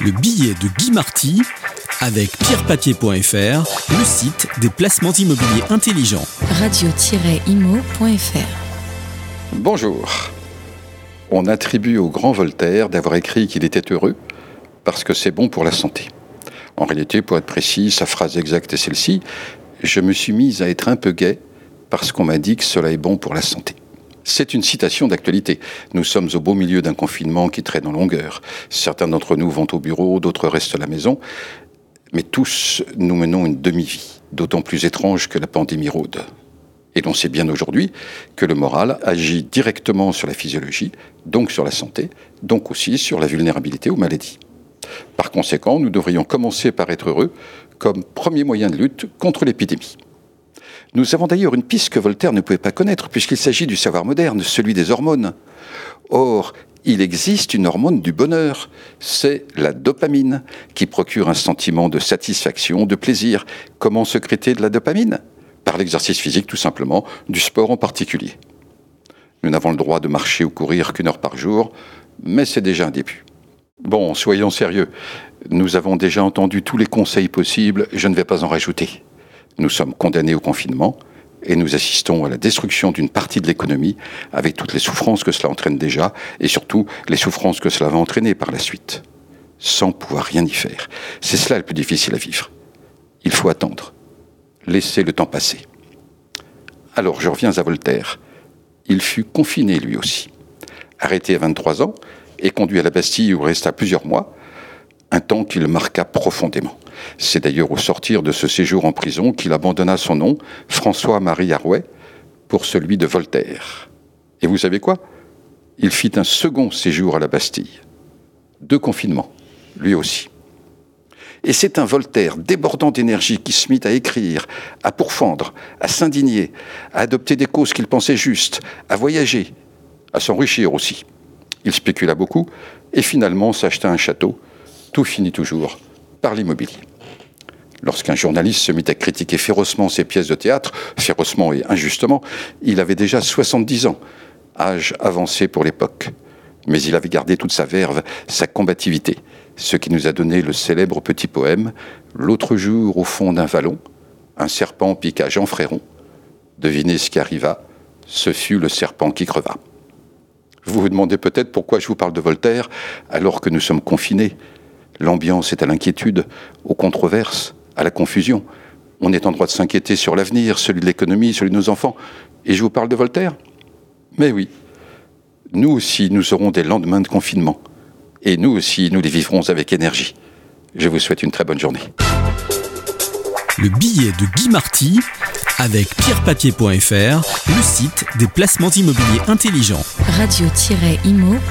Le billet de Guy Marty avec pierrepapier.fr, le site des placements immobiliers intelligents. Radio-imo.fr Bonjour. On attribue au grand Voltaire d'avoir écrit qu'il était heureux parce que c'est bon pour la santé. En réalité, pour être précis, sa phrase exacte est celle-ci. Je me suis mise à être un peu gai parce qu'on m'a dit que cela est bon pour la santé. C'est une citation d'actualité. Nous sommes au beau milieu d'un confinement qui traîne en longueur. Certains d'entre nous vont au bureau, d'autres restent à la maison. Mais tous, nous menons une demi-vie, d'autant plus étrange que la pandémie rôde. Et l'on sait bien aujourd'hui que le moral agit directement sur la physiologie, donc sur la santé, donc aussi sur la vulnérabilité aux maladies. Par conséquent, nous devrions commencer par être heureux comme premier moyen de lutte contre l'épidémie. Nous avons d'ailleurs une piste que Voltaire ne pouvait pas connaître, puisqu'il s'agit du savoir moderne, celui des hormones. Or, il existe une hormone du bonheur, c'est la dopamine, qui procure un sentiment de satisfaction, de plaisir. Comment secréter de la dopamine? Par l'exercice physique tout simplement, du sport en particulier. Nous n'avons le droit de marcher ou courir qu'une heure par jour, mais c'est déjà un début. Bon, soyons sérieux. Nous avons déjà entendu tous les conseils possibles, je ne vais pas en rajouter. Nous sommes condamnés au confinement et nous assistons à la destruction d'une partie de l'économie avec toutes les souffrances que cela entraîne déjà et surtout les souffrances que cela va entraîner par la suite, sans pouvoir rien y faire. C'est cela le plus difficile à vivre. Il faut attendre, laisser le temps passer. Alors je reviens à Voltaire. Il fut confiné lui aussi, arrêté à 23 ans et conduit à la Bastille où resta plusieurs mois, un temps qui le marqua profondément. C'est d'ailleurs au sortir de ce séjour en prison qu'il abandonna son nom, François-Marie Arouet, pour celui de Voltaire. Et vous savez quoi? Il fit un second séjour à la Bastille. Deux confinements, lui aussi. Et c'est un Voltaire débordant d'énergie qui se mit à écrire, à pourfendre, à s'indigner, à adopter des causes qu'il pensait justes, à voyager, à s'enrichir aussi. Il spécula beaucoup et finalement s'acheta un château. Tout finit toujours par l'immobilier. Lorsqu'un journaliste se mit à critiquer férocement ses pièces de théâtre, férocement et injustement, il avait déjà 70 ans, âge avancé pour l'époque. Mais il avait gardé toute sa verve, sa combativité, ce qui nous a donné le célèbre petit poème L'autre jour, au fond d'un vallon, un serpent piqua Jean Fréron. Devinez ce qui arriva, ce fut le serpent qui creva. Vous vous demandez peut-être pourquoi je vous parle de Voltaire alors que nous sommes confinés. L'ambiance est à l'inquiétude, aux controverses, à la confusion. On est en droit de s'inquiéter sur l'avenir, celui de l'économie, celui de nos enfants. Et je vous parle de Voltaire Mais oui, nous aussi, nous aurons des lendemains de confinement. Et nous aussi, nous les vivrons avec énergie. Je vous souhaite une très bonne journée. Le billet de Guy Marty avec pierrepapier.fr, le site des placements immobiliers intelligents. Radio-imo.fr